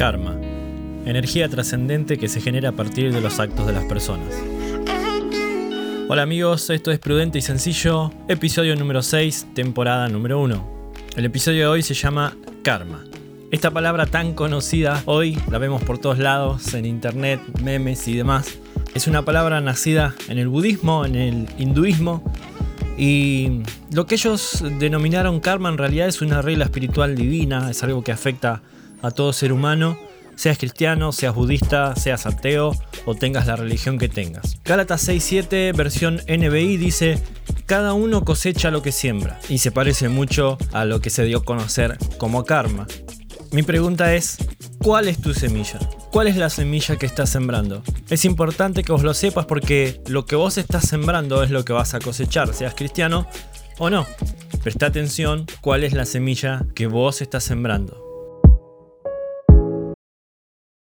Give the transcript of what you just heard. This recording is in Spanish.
Karma. Energía trascendente que se genera a partir de los actos de las personas. Hola amigos, esto es Prudente y Sencillo, episodio número 6, temporada número 1. El episodio de hoy se llama Karma. Esta palabra tan conocida hoy la vemos por todos lados, en internet, memes y demás. Es una palabra nacida en el budismo, en el hinduismo, y lo que ellos denominaron karma en realidad es una regla espiritual divina, es algo que afecta a todo ser humano, seas cristiano, seas budista, seas ateo o tengas la religión que tengas. Gálatas 6.7 versión NBI dice, cada uno cosecha lo que siembra y se parece mucho a lo que se dio a conocer como karma. Mi pregunta es, ¿cuál es tu semilla? ¿Cuál es la semilla que estás sembrando? Es importante que vos lo sepas porque lo que vos estás sembrando es lo que vas a cosechar, seas cristiano o no. Presta atención cuál es la semilla que vos estás sembrando.